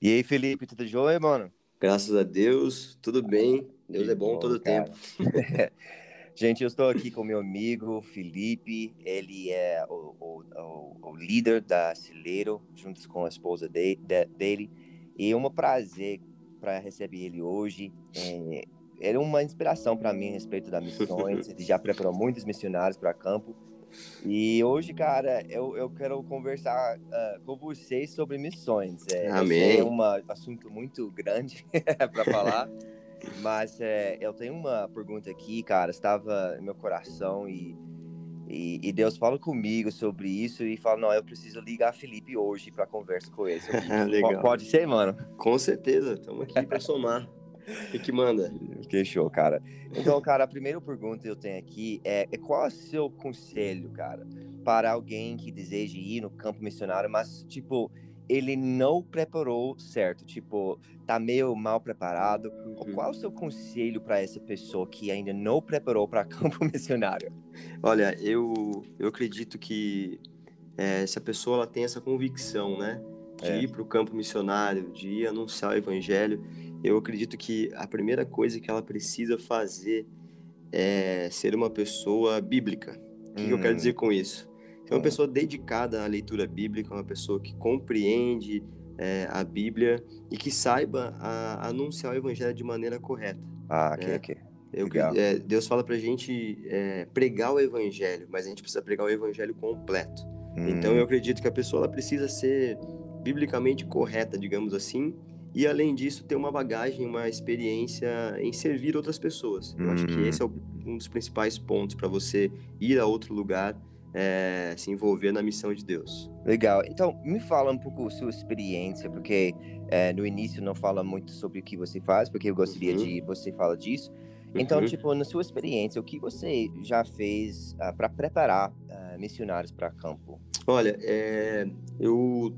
E aí, Felipe, tudo jóia, mano? Graças a Deus, tudo bem. Deus é bom, bom todo cara. tempo. Gente, eu estou aqui com meu amigo Felipe. Ele é o, o, o, o líder da Cileiro, junto com a esposa de, de, dele. E é um prazer para receber ele hoje. É, ele é uma inspiração para mim a respeito das missões. ele já preparou muitos missionários para campo. E hoje, cara, eu, eu quero conversar uh, com vocês sobre missões. É, Amém. É um assunto muito grande para falar, mas é, eu tenho uma pergunta aqui, cara. Estava no meu coração e, e, e, Deus fala comigo sobre isso e fala: Não, eu preciso ligar a Felipe hoje para conversa com ele. Legal. Pode ser, mano? Com certeza, estamos aqui para somar. O que, que manda? Que show, cara. Então, cara, a primeira pergunta que eu tenho aqui é, é qual é o seu conselho, cara, para alguém que deseja ir no campo missionário, mas, tipo, ele não preparou certo, tipo, tá meio mal preparado. Uhum. Qual é o seu conselho para essa pessoa que ainda não preparou para campo missionário? Olha, eu, eu acredito que é, essa pessoa ela tem essa convicção, né? De é. ir para o campo missionário, de ir anunciar o evangelho eu acredito que a primeira coisa que ela precisa fazer é ser uma pessoa bíblica. O que, hum. que eu quero dizer com isso? Ser uma hum. pessoa dedicada à leitura bíblica, uma pessoa que compreende é, a Bíblia e que saiba a, a anunciar o evangelho de maneira correta. Ah, ok, é, ok. Eu, é, Deus fala pra gente é, pregar o evangelho, mas a gente precisa pregar o evangelho completo. Hum. Então eu acredito que a pessoa ela precisa ser biblicamente correta, digamos assim, e além disso ter uma bagagem, uma experiência em servir outras pessoas. Eu acho que hum. esse é um dos principais pontos para você ir a outro lugar, é, se envolver na missão de Deus. Legal. Então, me fala um pouco sua experiência, porque é, no início não fala muito sobre o que você faz, porque eu gostaria uhum. de você fala disso. Então, uhum. tipo, na sua experiência, o que você já fez uh, ah, para preparar uh, missionários para campo? Olha, é, eu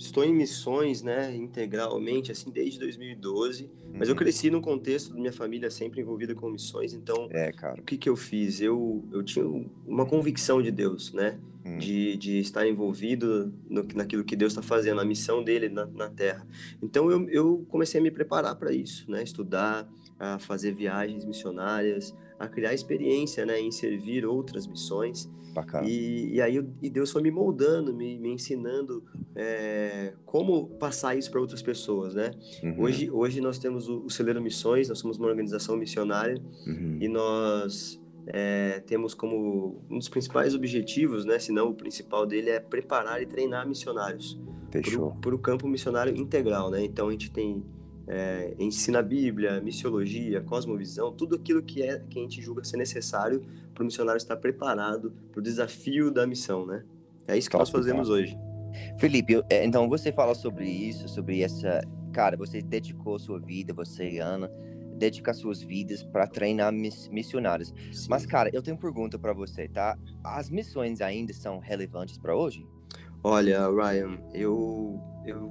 estou em missões, né, integralmente, assim, desde 2012, uhum. mas eu uhum. cresci num contexto da minha família sempre envolvida com missões, então, é, o que que eu fiz? Eu, eu tinha uma convicção de Deus, né, uhum. de, de estar envolvido no, naquilo que Deus está fazendo, na missão dele na, na Terra. Então, eu, eu comecei a me preparar para isso, né, estudar, a fazer viagens missionárias, a criar experiência, né, em servir outras missões. Bacana. E, e aí e Deus foi me moldando, me, me ensinando é, como passar isso para outras pessoas, né? Uhum. Hoje, hoje nós temos o, o Celeiro Missões, nós somos uma organização missionária uhum. e nós é, temos como um dos principais objetivos, né, se não o principal dele, é preparar e treinar missionários para o campo missionário integral, né? Então a gente tem é, ensina a Bíblia, missiologia, cosmovisão, tudo aquilo que é que a gente julga ser necessário para o missionário estar preparado para o desafio da missão, né? É isso que nós fazemos hoje. Felipe, é, então você fala sobre isso, sobre essa, cara, você dedicou sua vida, você e Ana, dedica suas vidas para treinar missionários. Sim. Mas cara, eu tenho uma pergunta para você, tá? As missões ainda são relevantes para hoje? Olha, Ryan, eu eu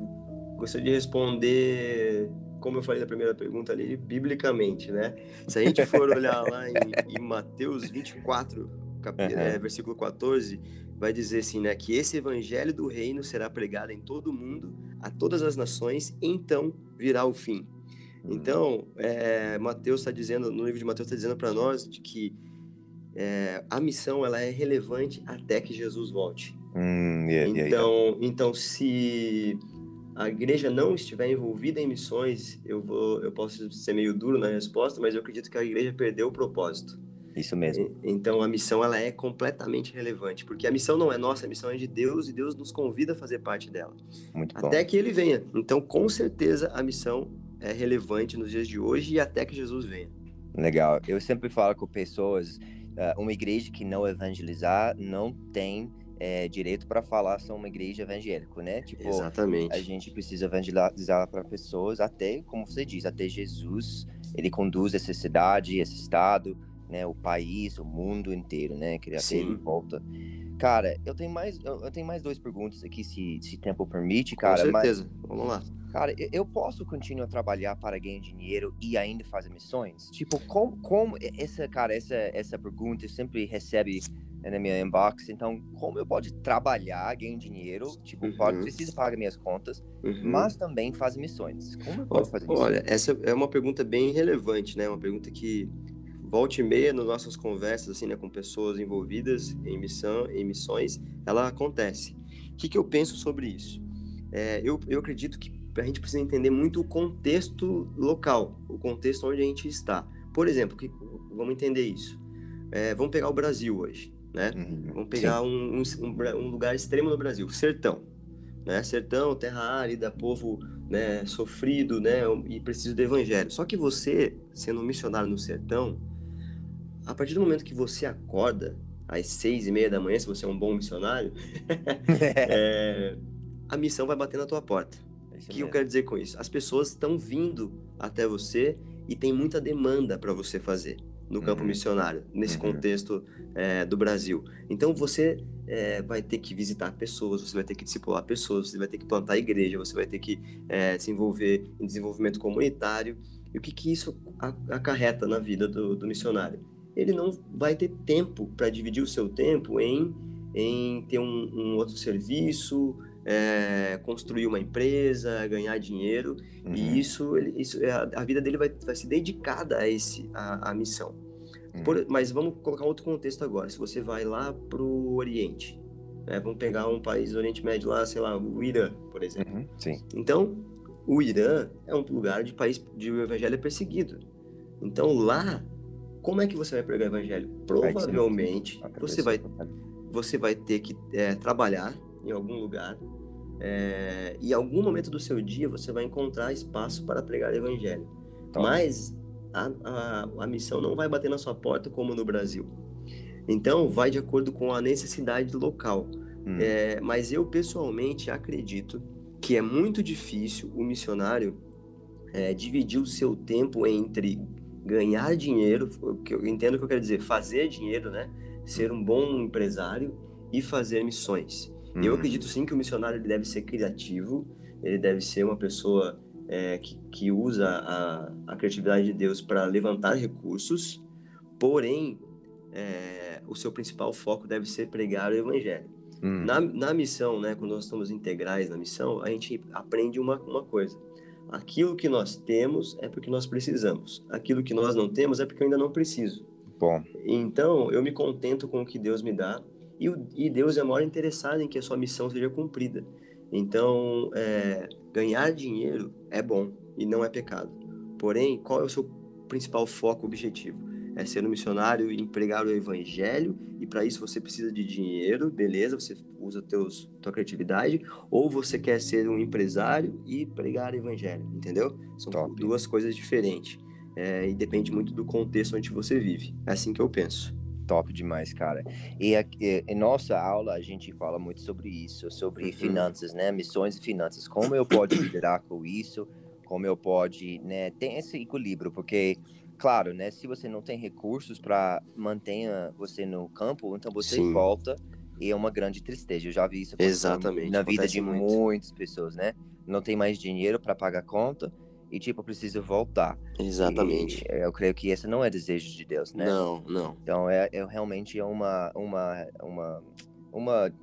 gostaria de responder como eu falei na primeira pergunta ali, biblicamente, né? Se a gente for olhar lá em, em Mateus 24, cap... uhum. é, versículo 14, vai dizer assim, né? Que esse evangelho do reino será pregado em todo o mundo, a todas as nações, então virá o fim. Uhum. Então, é, Mateus está dizendo, no livro de Mateus está dizendo para nós de que é, a missão ela é relevante até que Jesus volte. Hum, yeah, então, yeah, yeah. então se a igreja não estiver envolvida em missões, eu vou, eu posso ser meio duro na resposta, mas eu acredito que a igreja perdeu o propósito. Isso mesmo. Então a missão ela é completamente relevante, porque a missão não é nossa, a missão é de Deus e Deus nos convida a fazer parte dela. Muito bom. Até que ele venha. Então, com certeza a missão é relevante nos dias de hoje e até que Jesus venha. Legal. Eu sempre falo com pessoas, ah, uma igreja que não evangelizar não tem é, direito para falar são uma igreja evangélica, né? Tipo, Exatamente. A gente precisa evangelizar para pessoas até, como você diz, até Jesus, ele conduz essa cidade, esse estado, né? O país, o mundo inteiro, né? Que ele volta. Cara, eu tenho mais, eu, tenho mais duas perguntas aqui, se, se tempo permite, cara. Com certeza. Mas, Vamos lá. Cara, eu posso continuar a trabalhar para ganhar dinheiro e ainda fazer missões? Tipo, como, como essa, cara, essa, essa pergunta sempre recebe na minha inbox. Então, como eu pode trabalhar, ganhar dinheiro, tipo, uhum. pode, precisa pagar minhas contas, uhum. mas também faz missões. Como eu posso fazer isso? Olha, essa é uma pergunta bem relevante, né? Uma pergunta que volta e meia nas nossas conversas, assim, né, com pessoas envolvidas em missão, em missões, ela acontece. O que, que eu penso sobre isso? É, eu, eu acredito que a gente precisa entender muito o contexto local, o contexto onde a gente está. Por exemplo, que, vamos entender isso. É, vamos pegar o Brasil hoje, né? Uhum, vamos pegar um, um, um, lugar extremo no Brasil, sertão. Né? Sertão, terra árida, povo né, sofrido, né? E preciso do evangelho. Só que você, sendo um missionário no sertão, a partir do momento que você acorda às seis e meia da manhã, se você é um bom missionário, é, a missão vai bater na tua porta. É o que eu quero dizer com isso? As pessoas estão vindo até você e tem muita demanda para você fazer no campo uhum. missionário, nesse uhum. contexto é, do Brasil. Então você é, vai ter que visitar pessoas, você vai ter que discipular pessoas, você vai ter que plantar igreja, você vai ter que é, se envolver em desenvolvimento comunitário. E o que, que isso acarreta na vida do, do missionário? Ele não vai ter tempo para dividir o seu tempo em, em ter um, um outro serviço, é, construir uma empresa, ganhar dinheiro, uhum. e isso, isso é, a, a, vida dele vai, vai ser dedicada a, esse, a, a missão. Uhum. Por, mas vamos colocar outro contexto agora. Se você vai lá para o Oriente, né, vamos pegar um país do Oriente Médio lá, sei lá, o Irã, por exemplo. Uhum. Sim. Então, o Irã é um lugar de país de o evangelho é perseguido. Então, lá, como é que você vai pregar o evangelho? Provavelmente, você vai, você vai ter que é, trabalhar em algum lugar, é, e em algum momento do seu dia você vai encontrar espaço para pregar o evangelho. Tá. Mas a, a, a missão não vai bater na sua porta como no Brasil. Então, vai de acordo com a necessidade local. Hum. É, mas eu, pessoalmente, acredito que é muito difícil o missionário é, dividir o seu tempo entre ganhar dinheiro, que eu entendo o que eu quero dizer, fazer dinheiro, né? Ser um bom empresário e fazer missões. Uhum. Eu acredito sim que o missionário ele deve ser criativo, ele deve ser uma pessoa é, que, que usa a, a criatividade de Deus para levantar recursos, porém, é, o seu principal foco deve ser pregar o evangelho. Uhum. Na, na missão, né, quando nós estamos integrais na missão, a gente aprende uma, uma coisa. Aquilo que nós temos é porque nós precisamos. Aquilo que nós não temos é porque eu ainda não preciso. Bom. Então, eu me contento com o que Deus me dá e, o, e Deus é maior interessado em que a sua missão seja cumprida. Então, é, ganhar dinheiro é bom e não é pecado. Porém, qual é o seu principal foco, objetivo? É ser um missionário e empregar o evangelho, e para isso você precisa de dinheiro, beleza, você usa teus, tua criatividade, ou você quer ser um empresário e pregar o evangelho, entendeu? São Top. duas coisas diferentes. É, e depende muito do contexto onde você vive. É assim que eu penso top demais, cara. E em nossa aula a gente fala muito sobre isso, sobre uhum. finanças, né? Missões e finanças. Como eu posso lidar com isso? Como eu pode, né? Tem esse equilíbrio, porque claro, né? Se você não tem recursos para manter você no campo, então você Sim. volta e é uma grande tristeza. Eu já vi isso Exatamente, na vida de muito. muitas pessoas, né? Não tem mais dinheiro para pagar conta e tipo, eu preciso voltar. Exatamente. E eu creio que esse não é desejo de Deus, né? Não, não. Então é, é realmente é uma uma uma uma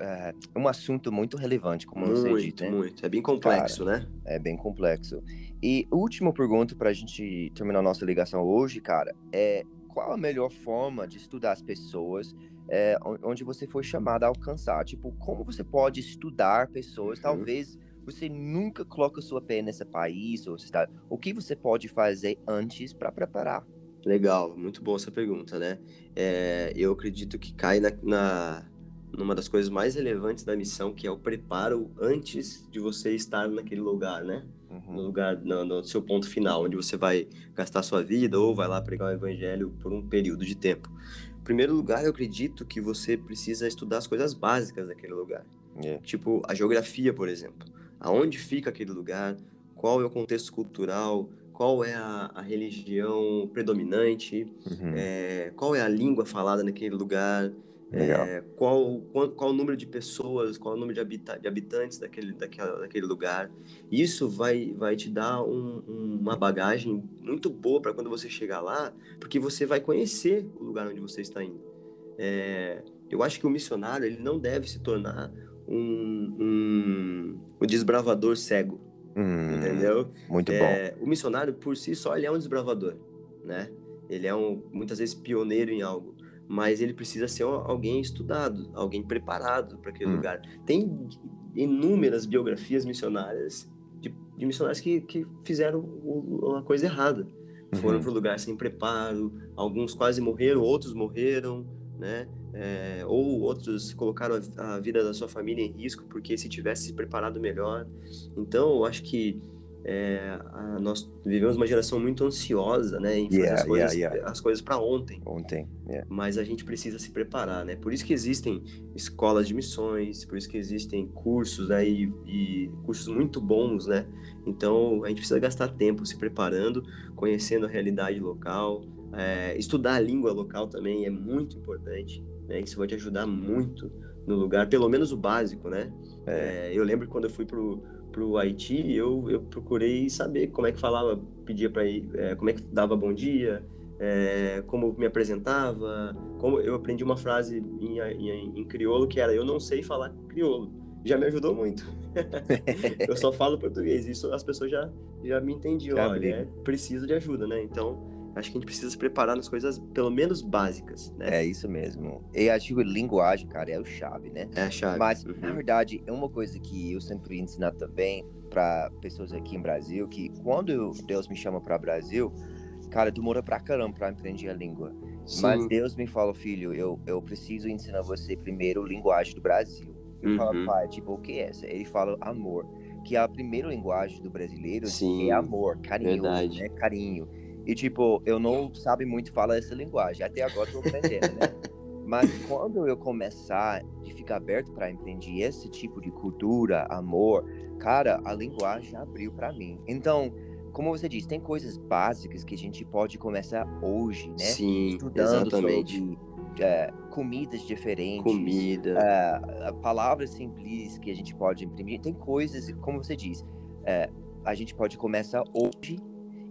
é, um assunto muito relevante, como muito, você disse. Né? Muito, É bem complexo, cara, né? É bem complexo. E última pergunta para a gente terminar nossa ligação hoje, cara, é qual a melhor forma de estudar as pessoas é, onde você foi chamado a alcançar? Tipo, como você pode estudar pessoas, uhum. talvez você nunca coloca sua pé nesse país ou cidade, o que você pode fazer antes para preparar? Legal, muito boa essa pergunta, né? É, eu acredito que cai na, na, numa das coisas mais relevantes da missão, que é o preparo antes de você estar naquele lugar, né? Uhum. No lugar, no, no, seu ponto final, onde você vai gastar sua vida ou vai lá pregar o evangelho por um período de tempo. Em primeiro lugar, eu acredito que você precisa estudar as coisas básicas daquele lugar. Yeah. É. Tipo, a geografia, por exemplo aonde fica aquele lugar, qual é o contexto cultural, qual é a, a religião predominante, uhum. é, qual é a língua falada naquele lugar, é, qual, qual, qual, o número de pessoas, qual o número de, habita de habitantes daquele, daquela, daquele lugar. Isso vai, vai te dar um, uma bagagem muito boa para quando você chegar lá, porque você vai conhecer o lugar onde você está indo. é, eu acho que o missionário ele não deve se tornar um, um, um desbravador cego, hum, entendeu? Muito é, bom. O missionário por si só ele é um desbravador, né? Ele é um muitas vezes pioneiro em algo, mas ele precisa ser alguém estudado, alguém preparado para aquele hum. lugar. Tem inúmeras biografias missionárias de, de missionários que, que fizeram uma coisa errada. Foram uhum. para o lugar sem preparo, alguns quase morreram, outros morreram, né? É, ou outros colocaram a, a, vida da sua família em risco porque se tivesse se preparado melhor. Então, eu acho que é, a, nós vivemos uma geração muito ansiosa, né, em fazer yeah, as coisas, yeah, yeah. coisas para ontem. Ontem. Mas a gente precisa se preparar, né? Por isso que existem escolas de missões, por isso que existem cursos, né, e, e cursos muito bons, né? Então a gente precisa gastar tempo se preparando, conhecendo a realidade local, é, estudar a língua local também é muito importante, né? Isso vai te ajudar muito no lugar, pelo menos o básico, né? É. É, eu lembro quando eu fui pro para o Haiti, eu, eu procurei saber como é que falava, pedia para ir, é, como é que dava bom dia, é, como me apresentava, como eu aprendi uma frase em, em, em, crioulo que era eu não sei falar crioulo. Já me ajudou muito. eu só falo português. Isso as pessoas já, já me entendiam. Olha, é, precisa de ajuda, né? Então, acho que a gente precisa se preparar nas coisas, pelo menos básicas, né? É isso mesmo. E acho que linguagem, cara, é o chave, né? É a chave. Mas, uhum. na verdade, é uma coisa que eu sempre ensino também para pessoas aqui em Brasil, que quando Deus me chama para Brasil, cara, demora pra caramba pra aprender a língua. Sim. Mas Deus me fala, filho, eu, eu preciso ensinar você primeiro a linguagem do Brasil. Eu uhum. falo, pai, tipo, o que é essa? Ele fala amor. Que a primeira linguagem do brasileiro Sim. é amor, carinho, né? Carinho. E, tipo, eu não sabe muito falar essa linguagem. Até agora tô aprendendo, né? Mas quando eu começar de ficar aberto para entender esse tipo de cultura, amor, cara, a linguagem abriu para mim. Então, como você disse, tem coisas básicas que a gente pode começar hoje, né? Sim, Estudando exatamente. Sobre, é, comidas diferentes, comida, é, palavras simples que a gente pode imprimir. Tem coisas, como você diz, é, a gente pode começar hoje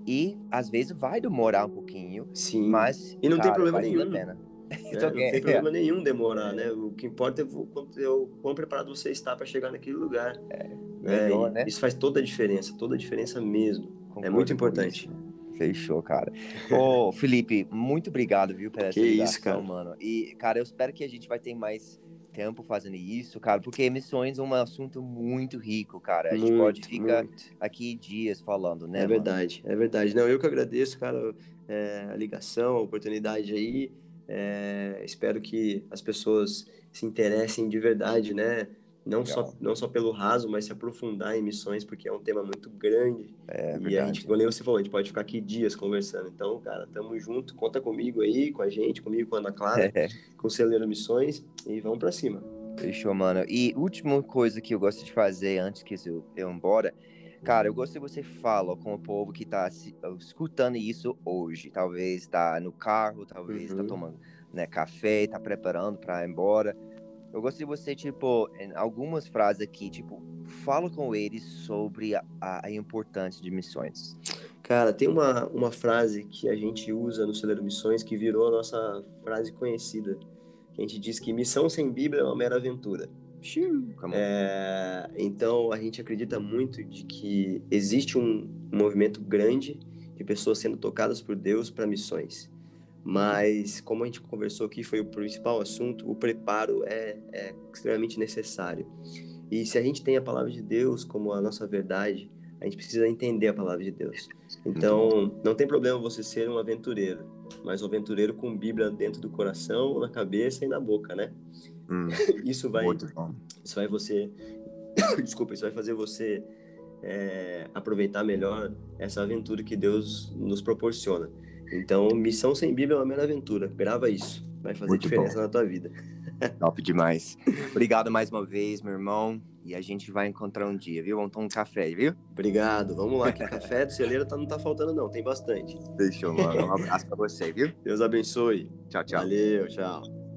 e às vezes vai demorar um pouquinho. Sim. Mas. E não cara, tem problema nenhum. Pena. É, não tem problema nenhum demorar, né? O que importa é o quão preparado você está para chegar naquele lugar. É, melhor, né? Isso faz toda a diferença, toda a diferença mesmo. Concordo é muito importante. Fechou, cara. Ô, Felipe, muito obrigado, viu, pela essa ligação, isso, cara. mano. E, cara, eu espero que a gente vai ter mais tempo fazendo isso, cara, porque emissões é um assunto muito rico, cara. A gente muito, pode ficar muito. aqui dias falando, né? É mano? verdade, é verdade. Não, eu que agradeço, cara, é, a ligação, a oportunidade aí. É, espero que as pessoas se interessem de verdade, né? Não só, não só pelo raso, mas se aprofundar em missões, porque é um tema muito grande. É, e a gente, como você falou, a gente pode ficar aqui dias conversando. Então, cara, tamo junto, conta comigo aí, com a gente, comigo, com a Ana Clara, é. com o Celeiro Missões, e vamos para cima. Fechou, mano. E última coisa que eu gosto de fazer antes que eu, eu embora, cara, eu gosto que você fala com o povo que tá escutando isso hoje. Talvez tá no carro, talvez tá uhum. tá tomando né, café, tá preparando para ir embora eu gostaria de você, tipo, em algumas frases aqui, tipo, fala com eles sobre a, a importância de missões. Cara, tem uma, uma frase que a gente usa no Celeiro Missões que virou a nossa frase conhecida. A gente diz que missão sem Bíblia é uma mera aventura. É, então a gente acredita muito de que existe um movimento grande de pessoas sendo tocadas por Deus para missões. Mas, como a gente conversou aqui, foi o principal assunto, o preparo é, é extremamente necessário. E se a gente tem a palavra de Deus como a nossa verdade, a gente precisa entender a palavra de Deus. Então, não tem problema você ser um aventureiro, mas um aventureiro com Bíblia dentro do coração, na cabeça e na boca, né? Hum, isso vai, isso vai você, desculpa, isso vai fazer você é, aproveitar melhor essa aventura que Deus nos proporciona. Então, missão sem Bíblia é uma mera aventura. Grava isso. Vai fazer Muito diferença bom. na tua vida. Top demais. Obrigado mais uma vez, meu irmão. E a gente vai encontrar um dia, viu? Vamos tomar um café, viu? Obrigado. Vamos lá, que café do celeiro tá, não tá faltando, não. Tem bastante. Deixa eu, mano. Um abraço pra você, viu? Deus abençoe. Tchau, tchau. Valeu, tchau.